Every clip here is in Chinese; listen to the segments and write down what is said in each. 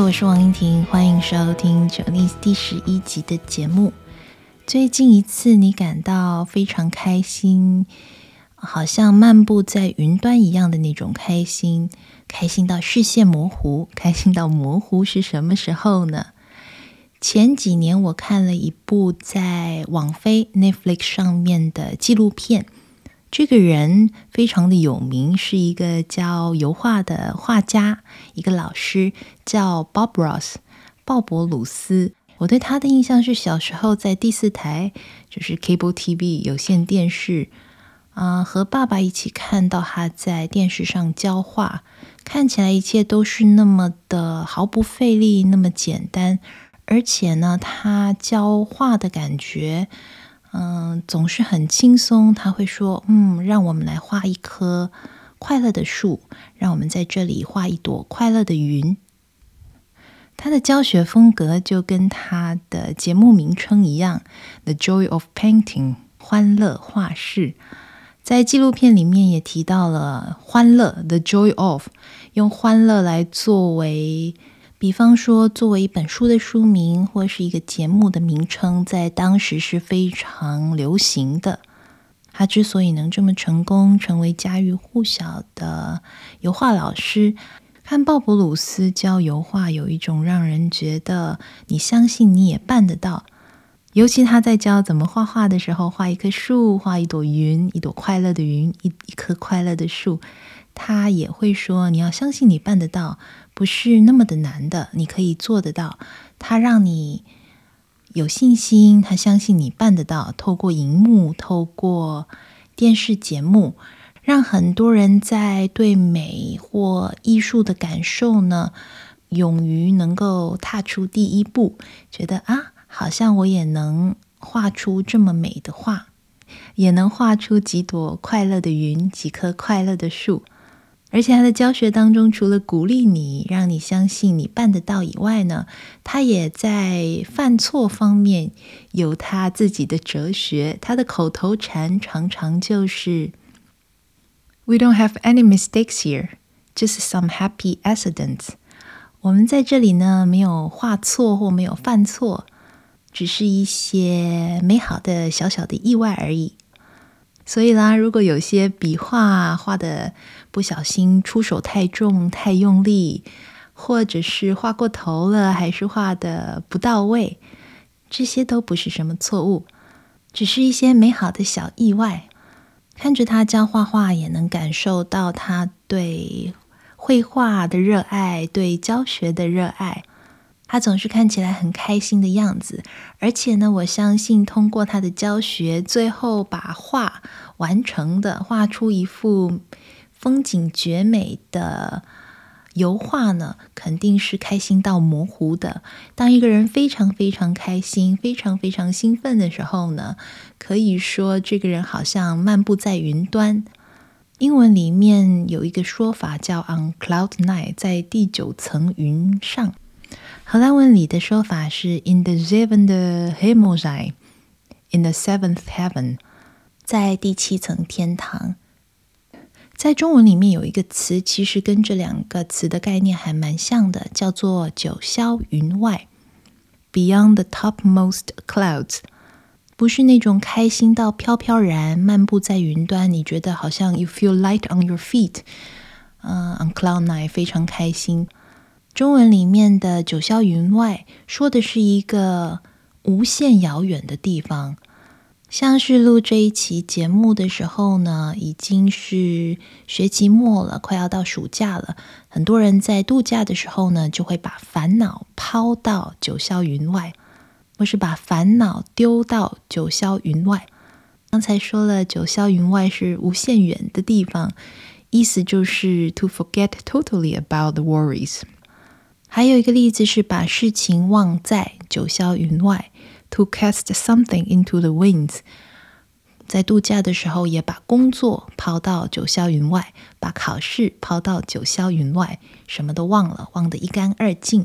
我是王英婷，欢迎收听《九逆》第十一集的节目。最近一次你感到非常开心，好像漫步在云端一样的那种开心，开心到视线模糊，开心到模糊是什么时候呢？前几年我看了一部在网飞 Netflix 上面的纪录片。这个人非常的有名，是一个教油画的画家，一个老师叫 Bob Ross，鲍勃鲁斯。我对他的印象是小时候在第四台，就是 Cable TV 有线电视，啊、和爸爸一起看到他在电视上教画，看起来一切都是那么的毫不费力，那么简单，而且呢，他教画的感觉。嗯，总是很轻松。他会说：“嗯，让我们来画一棵快乐的树，让我们在这里画一朵快乐的云。”他的教学风格就跟他的节目名称一样，《The Joy of Painting》欢乐画室。在纪录片里面也提到了欢乐，《The Joy of》，用欢乐来作为。比方说，作为一本书的书名，或是一个节目的名称，在当时是非常流行的。他之所以能这么成功，成为家喻户晓的油画老师，看鲍勃鲁斯教油画，有一种让人觉得你相信你也办得到。尤其他在教怎么画画的时候，画一棵树，画一朵云，一朵快乐的云，一一棵快乐的树，他也会说：你要相信你办得到。不是那么的难的，你可以做得到。他让你有信心，他相信你办得到。透过荧幕，透过电视节目，让很多人在对美或艺术的感受呢，勇于能够踏出第一步，觉得啊，好像我也能画出这么美的画，也能画出几朵快乐的云，几棵快乐的树。而且他的教学当中，除了鼓励你，让你相信你办得到以外呢，他也在犯错方面有他自己的哲学。他的口头禅常常就是：“We don't have any mistakes here, just some happy accidents。”我们在这里呢，没有画错或没有犯错，只是一些美好的小小的意外而已。所以啦，如果有些笔画画的不小心出手太重、太用力，或者是画过头了，还是画的不到位，这些都不是什么错误，只是一些美好的小意外。看着他教画画，也能感受到他对绘画的热爱，对教学的热爱。他总是看起来很开心的样子，而且呢，我相信通过他的教学，最后把画完成的，画出一幅风景绝美的油画呢，肯定是开心到模糊的。当一个人非常非常开心、非常非常兴奋的时候呢，可以说这个人好像漫步在云端。英文里面有一个说法叫 “on cloud nine”，在第九层云上。荷兰文里的说法是 “in the zevende hemel zijn”，in the seventh heaven，在第七层天堂。在中文里面有一个词，其实跟这两个词的概念还蛮像的，叫做“九霄云外 ”（beyond the topmost clouds）。不是那种开心到飘飘然漫步在云端，你觉得好像 “you feel light on your feet”，嗯、uh，on cloud nine，非常开心。中文里面的“九霄云外”说的是一个无限遥远的地方，像是录这一期节目的时候呢，已经是学期末了，快要到暑假了。很多人在度假的时候呢，就会把烦恼抛到九霄云外，或是把烦恼丢到九霄云外。刚才说了，九霄云外是无限远的地方，意思就是 to forget totally about the worries。还有一个例子是把事情忘在九霄云外，to cast something into the winds。在度假的时候，也把工作抛到九霄云外，把考试抛到九霄云外，什么都忘了，忘得一干二净。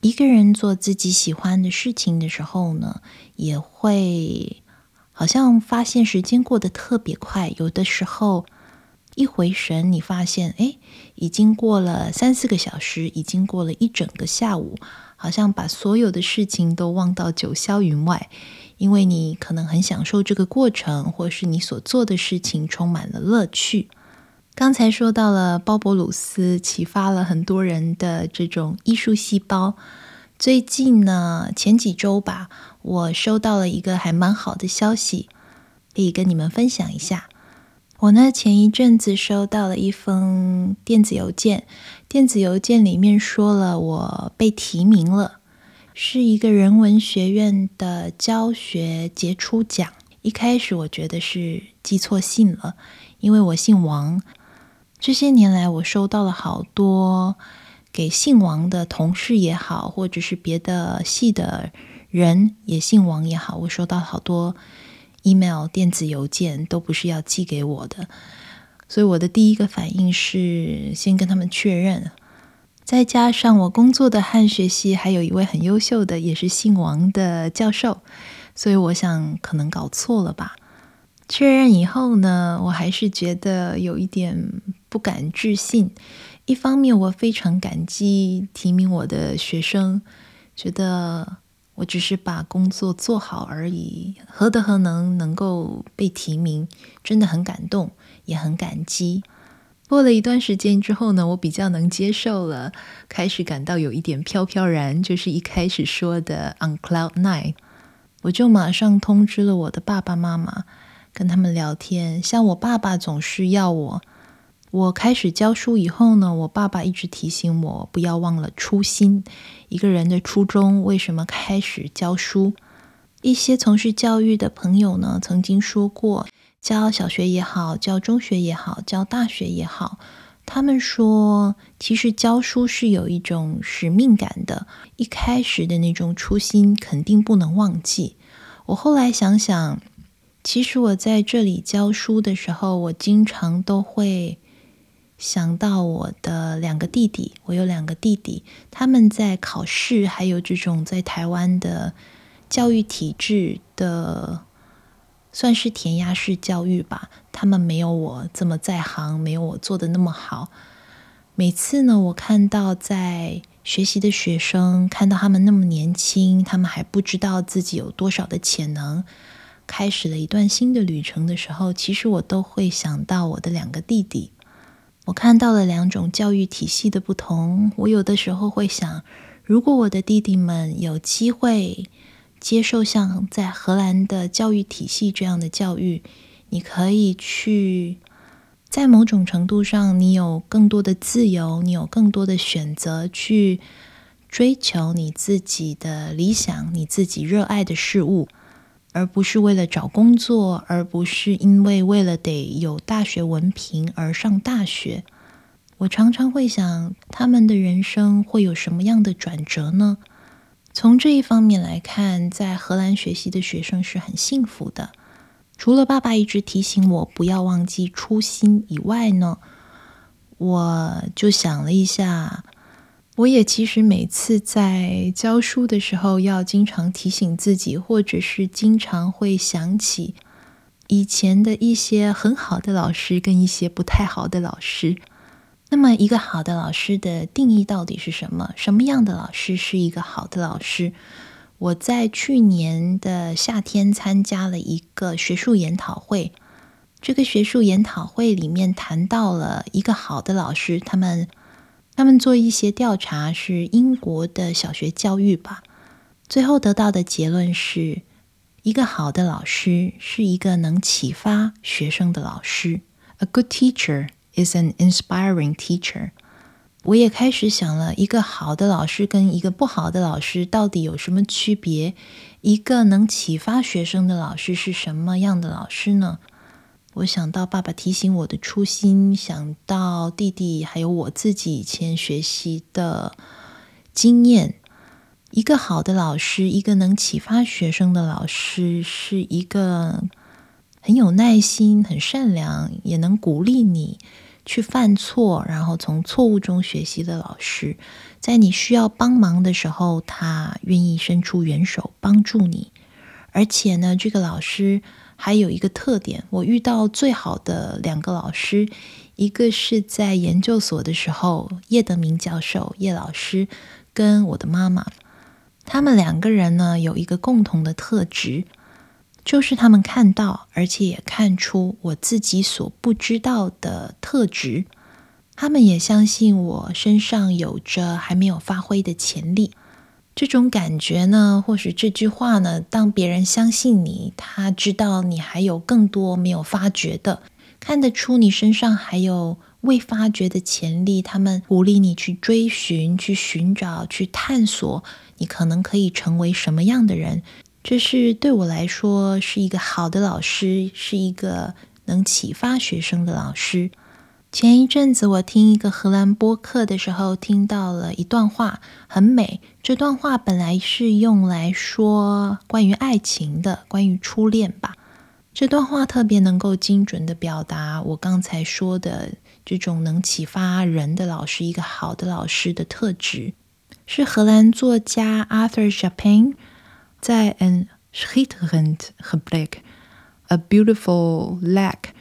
一个人做自己喜欢的事情的时候呢，也会好像发现时间过得特别快，有的时候。一回神，你发现，哎，已经过了三四个小时，已经过了一整个下午，好像把所有的事情都忘到九霄云外，因为你可能很享受这个过程，或是你所做的事情充满了乐趣。刚才说到了鲍勃鲁斯，启发了很多人的这种艺术细胞。最近呢，前几周吧，我收到了一个还蛮好的消息，可以跟你们分享一下。我呢，前一阵子收到了一封电子邮件，电子邮件里面说了我被提名了，是一个人文学院的教学杰出奖。一开始我觉得是寄错信了，因为我姓王。这些年来，我收到了好多给姓王的同事也好，或者是别的系的人也姓王也好，我收到好多。Email 电子邮件都不是要寄给我的，所以我的第一个反应是先跟他们确认。再加上我工作的汉学系还有一位很优秀的，也是姓王的教授，所以我想可能搞错了吧。确认以后呢，我还是觉得有一点不敢置信。一方面，我非常感激提名我的学生，觉得。我只是把工作做好而已，何德何能能够被提名？真的很感动，也很感激。过了一段时间之后呢，我比较能接受了，开始感到有一点飘飘然，就是一开始说的 on cloud nine。我就马上通知了我的爸爸妈妈，跟他们聊天。像我爸爸总是要我。我开始教书以后呢，我爸爸一直提醒我不要忘了初心。一个人的初衷，为什么开始教书？一些从事教育的朋友呢，曾经说过，教小学也好，教中学也好，教大学也好，他们说，其实教书是有一种使命感的。一开始的那种初心，肯定不能忘记。我后来想想，其实我在这里教书的时候，我经常都会。想到我的两个弟弟，我有两个弟弟，他们在考试，还有这种在台湾的教育体制的，算是填鸭式教育吧。他们没有我这么在行，没有我做的那么好。每次呢，我看到在学习的学生，看到他们那么年轻，他们还不知道自己有多少的潜能，开始了一段新的旅程的时候，其实我都会想到我的两个弟弟。我看到了两种教育体系的不同。我有的时候会想，如果我的弟弟们有机会接受像在荷兰的教育体系这样的教育，你可以去，在某种程度上，你有更多的自由，你有更多的选择去追求你自己的理想，你自己热爱的事物。而不是为了找工作，而不是因为为了得有大学文凭而上大学。我常常会想，他们的人生会有什么样的转折呢？从这一方面来看，在荷兰学习的学生是很幸福的。除了爸爸一直提醒我不要忘记初心以外呢，我就想了一下。我也其实每次在教书的时候，要经常提醒自己，或者是经常会想起以前的一些很好的老师跟一些不太好的老师。那么，一个好的老师的定义到底是什么？什么样的老师是一个好的老师？我在去年的夏天参加了一个学术研讨会，这个学术研讨会里面谈到了一个好的老师，他们。他们做一些调查，是英国的小学教育吧。最后得到的结论是，一个好的老师是一个能启发学生的老师。A good teacher is an inspiring teacher。我也开始想了，一个好的老师跟一个不好的老师到底有什么区别？一个能启发学生的老师是什么样的老师呢？我想到爸爸提醒我的初心，想到弟弟，还有我自己以前学习的经验。一个好的老师，一个能启发学生的老师，是一个很有耐心、很善良，也能鼓励你去犯错，然后从错误中学习的老师。在你需要帮忙的时候，他愿意伸出援手帮助你。而且呢，这个老师。还有一个特点，我遇到最好的两个老师，一个是在研究所的时候，叶德明教授叶老师跟我的妈妈，他们两个人呢有一个共同的特质，就是他们看到，而且也看出我自己所不知道的特质。他们也相信我身上有着还没有发挥的潜力。这种感觉呢，或许这句话呢，当别人相信你，他知道你还有更多没有发掘的，看得出你身上还有未发掘的潜力，他们鼓励你去追寻、去寻找、去探索，你可能可以成为什么样的人。这是对我来说是一个好的老师，是一个能启发学生的老师。前一阵子，我听一个荷兰播客的时候，听到了一段话，很美。这段话本来是用来说关于爱情的，关于初恋吧。这段话特别能够精准地表达我刚才说的这种能启发人的老师，一个好的老师的特质，是荷兰作家 Arthur Chapin 在《Een schitterend gebrek》A Beautiful Lack。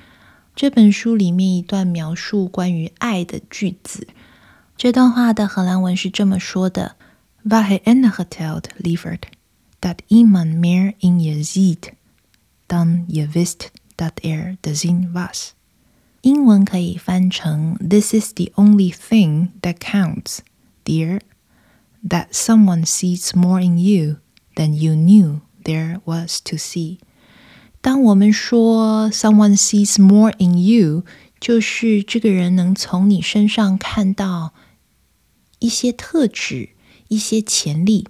这本书里面一段描述关于爱的句子，这段话的荷兰文是这么说的：Waar hij enige tijd lieverd dat iemand meer in je ziet dan je wist dat er te zien was。英文可以翻成：This is the only thing that counts, dear, that someone sees more in you than you knew there was to see。 当我们说 “someone sees more in you”，就是这个人能从你身上看到一些特质、一些潜力。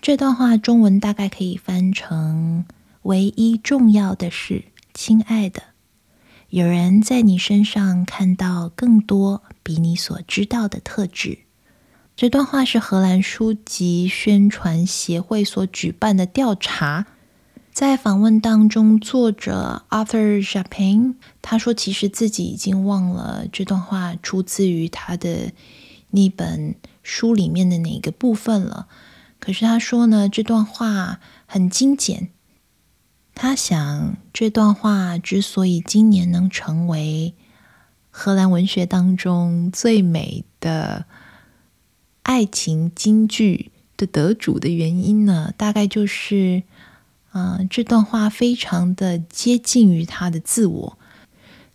这段话中文大概可以翻成：“唯一重要的是，亲爱的，有人在你身上看到更多比你所知道的特质。”这段话是荷兰书籍宣传协会所举办的调查。在访问当中，作者 Arthur Chapin 他说：“其实自己已经忘了这段话出自于他的那本书里面的哪个部分了。可是他说呢，这段话很精简。他想，这段话之所以今年能成为荷兰文学当中最美的爱情金句的得主的原因呢，大概就是。”啊、这段话非常的接近于他的自我，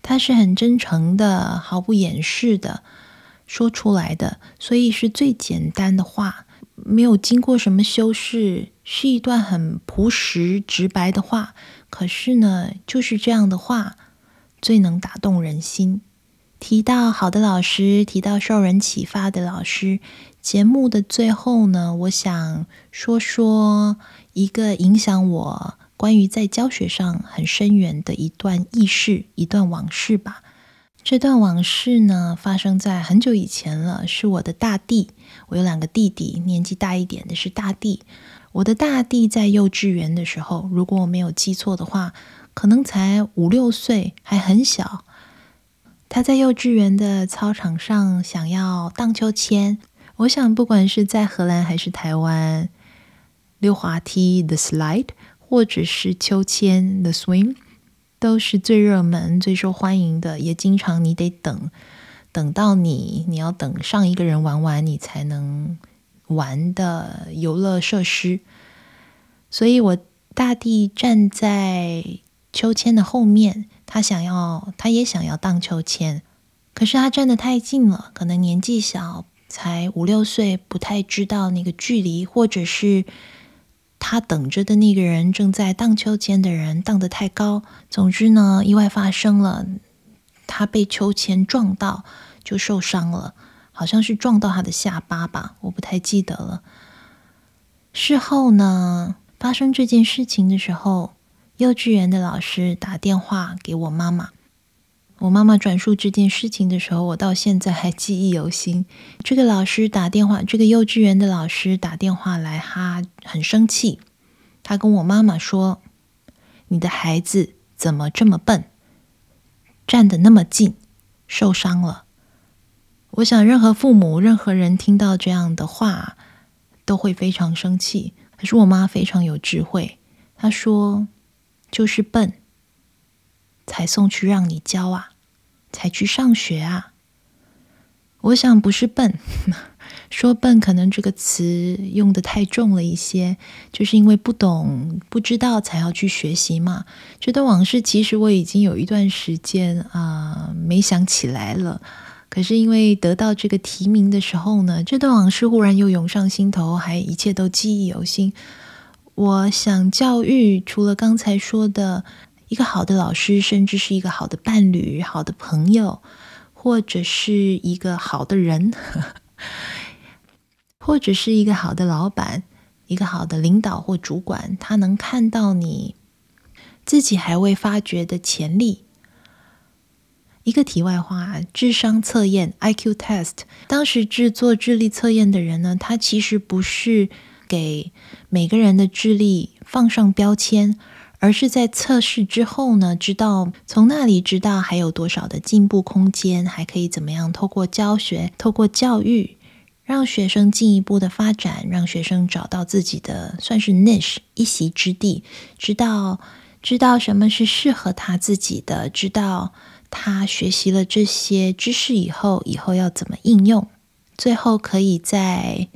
他是很真诚的，毫不掩饰的说出来的，所以是最简单的话，没有经过什么修饰，是一段很朴实直白的话。可是呢，就是这样的话最能打动人心。提到好的老师，提到受人启发的老师，节目的最后呢，我想说说。一个影响我关于在教学上很深远的一段轶事，一段往事吧。这段往事呢，发生在很久以前了，是我的大弟。我有两个弟弟，年纪大一点的是大弟。我的大弟在幼稚园的时候，如果我没有记错的话，可能才五六岁，还很小。他在幼稚园的操场上想要荡秋千。我想，不管是在荷兰还是台湾。溜滑梯 the slide，或者是秋千 the swing，都是最热门、最受欢迎的，也经常你得等，等到你你要等上一个人玩完，你才能玩的游乐设施。所以我大弟站在秋千的后面，他想要，他也想要荡秋千，可是他站得太近了，可能年纪小，才五六岁，不太知道那个距离，或者是。他等着的那个人正在荡秋千的人荡得太高，总之呢，意外发生了，他被秋千撞到就受伤了，好像是撞到他的下巴吧，我不太记得了。事后呢，发生这件事情的时候，幼稚园的老师打电话给我妈妈。我妈妈转述这件事情的时候，我到现在还记忆犹新。这个老师打电话，这个幼稚园的老师打电话来，他很生气。他跟我妈妈说：“你的孩子怎么这么笨，站得那么近，受伤了。”我想，任何父母、任何人听到这样的话，都会非常生气。可是我妈非常有智慧，她说。就是笨，才送去让你教啊，才去上学啊。我想不是笨，说笨可能这个词用得太重了一些，就是因为不懂、不知道才要去学习嘛。这段往事其实我已经有一段时间啊、没想起来了，可是因为得到这个提名的时候呢，这段往事忽然又涌上心头，还一切都记忆犹新。我想教育，除了刚才说的一个好的老师，甚至是一个好的伴侣、好的朋友。或者是一个好的人，或者是一个好的老板，一个好的领导或主管，他能看到你自己还未发掘的潜力。一个题外话，智商测验 IQ test，当时制作智力测验的人呢，他其实不是给每个人的智力放上标签。而是在测试之后呢，知道从那里知道还有多少的进步空间，还可以怎么样透过教学、透过教育，让学生进一步的发展，让学生找到自己的算是 niche 一席之地，知道知道什么是适合他自己的，知道他学习了这些知识以后，以后要怎么应用，最后可以在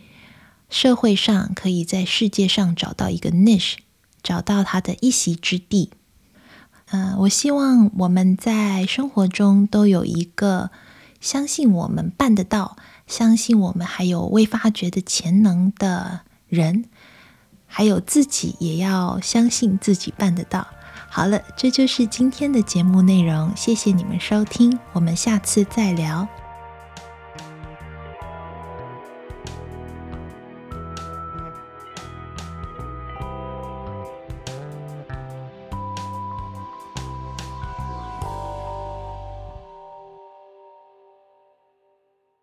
社会上，可以在世界上找到一个 niche。找到他的一席之地。嗯、呃，我希望我们在生活中都有一个相信我们办得到，相信我们还有未发掘的潜能的人，还有自己也要相信自己办得到。好了，这就是今天的节目内容，谢谢你们收听，我们下次再聊。